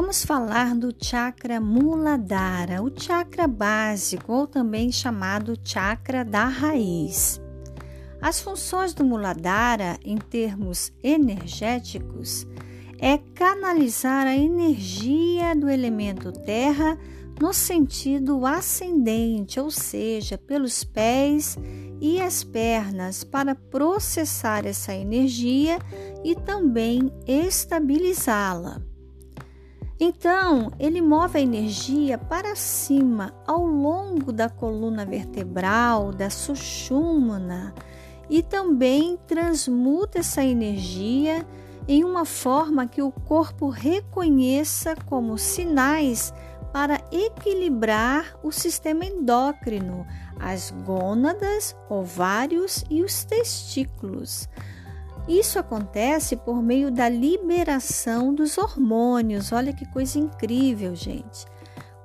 Vamos falar do chakra Muladhara, o chakra básico ou também chamado chakra da raiz. As funções do Muladhara em termos energéticos é canalizar a energia do elemento terra no sentido ascendente, ou seja, pelos pés e as pernas, para processar essa energia e também estabilizá-la. Então, ele move a energia para cima ao longo da coluna vertebral, da sushumna, e também transmuta essa energia em uma forma que o corpo reconheça como sinais para equilibrar o sistema endócrino, as gônadas, ovários e os testículos. Isso acontece por meio da liberação dos hormônios. Olha que coisa incrível, gente.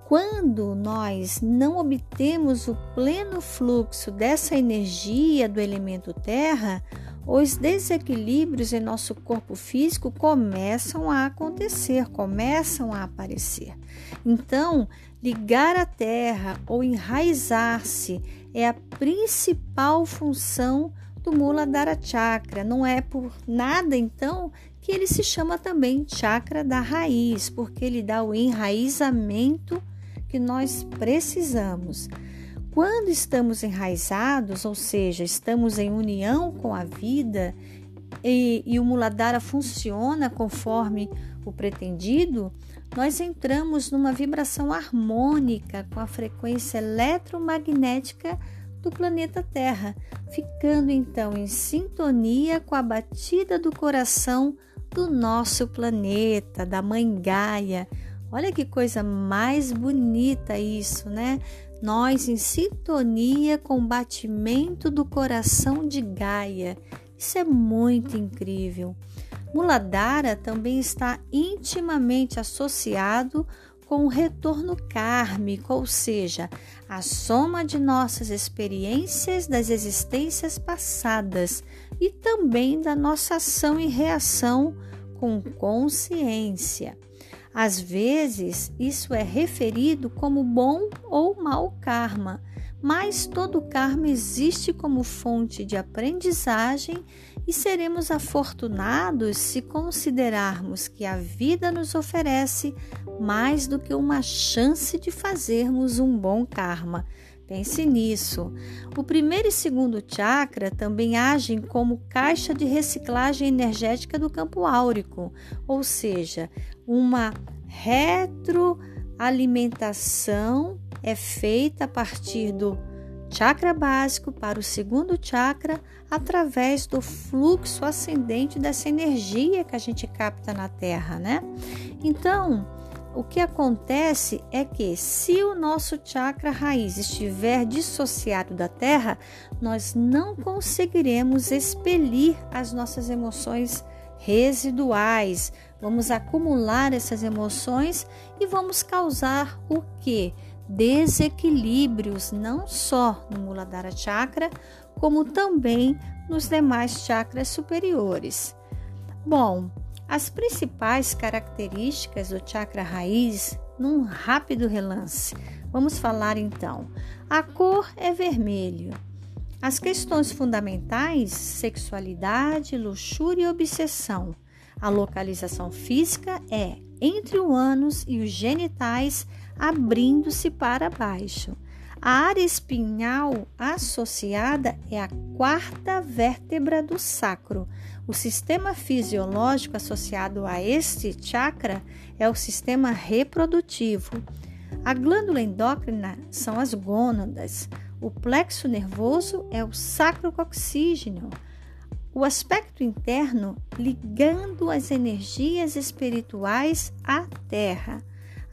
Quando nós não obtemos o pleno fluxo dessa energia do elemento terra, os desequilíbrios em nosso corpo físico começam a acontecer, começam a aparecer. Então, ligar a terra ou enraizar-se é a principal função do Muladhara Chakra. Não é por nada, então, que ele se chama também chakra da raiz, porque ele dá o enraizamento que nós precisamos. Quando estamos enraizados, ou seja, estamos em união com a vida e, e o Muladhara funciona conforme o pretendido, nós entramos numa vibração harmônica com a frequência eletromagnética do planeta Terra, ficando então em sintonia com a batida do coração do nosso planeta, da Mãe Gaia. Olha que coisa mais bonita isso, né? Nós em sintonia com o batimento do coração de Gaia. Isso é muito incrível. Muladhara também está intimamente associado com o retorno kármico, ou seja, a soma de nossas experiências das existências passadas e também da nossa ação e reação com consciência. Às vezes, isso é referido como bom ou mau karma, mas todo karma existe como fonte de aprendizagem e seremos afortunados se considerarmos que a vida nos oferece mais do que uma chance de fazermos um bom karma. Pense nisso. O primeiro e segundo chakra também agem como caixa de reciclagem energética do campo áurico, ou seja, uma retroalimentação é feita a partir do chakra básico para o segundo chakra através do fluxo ascendente dessa energia que a gente capta na Terra, né? Então, o que acontece é que se o nosso chakra raiz estiver dissociado da Terra, nós não conseguiremos expelir as nossas emoções residuais. Vamos acumular essas emoções e vamos causar o que? Desequilíbrios não só no Muladhara Chakra, como também nos demais chakras superiores. Bom, as principais características do chakra raiz num rápido relance. Vamos falar então. A cor é vermelho. As questões fundamentais: sexualidade, luxúria e obsessão. A localização física é entre o ânus e os genitais abrindo-se para baixo. A área espinhal associada é a quarta vértebra do sacro. O sistema fisiológico associado a este chakra é o sistema reprodutivo. A glândula endócrina são as gônadas. O plexo nervoso é o sacrococcígeno. O aspecto interno ligando as energias espirituais à terra.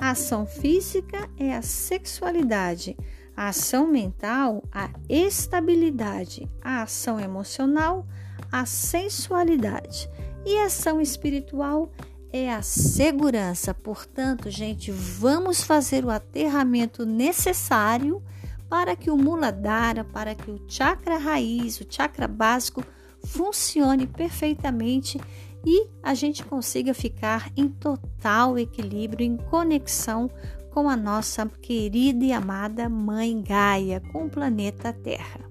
A ação física é a sexualidade, a ação mental, a estabilidade, a ação emocional, a sensualidade e a ação espiritual é a segurança. Portanto, gente, vamos fazer o aterramento necessário para que o Muladhara, para que o chakra raiz, o chakra básico funcione perfeitamente e a gente consiga ficar em total equilíbrio, em conexão com a nossa querida e amada Mãe Gaia, com o planeta Terra.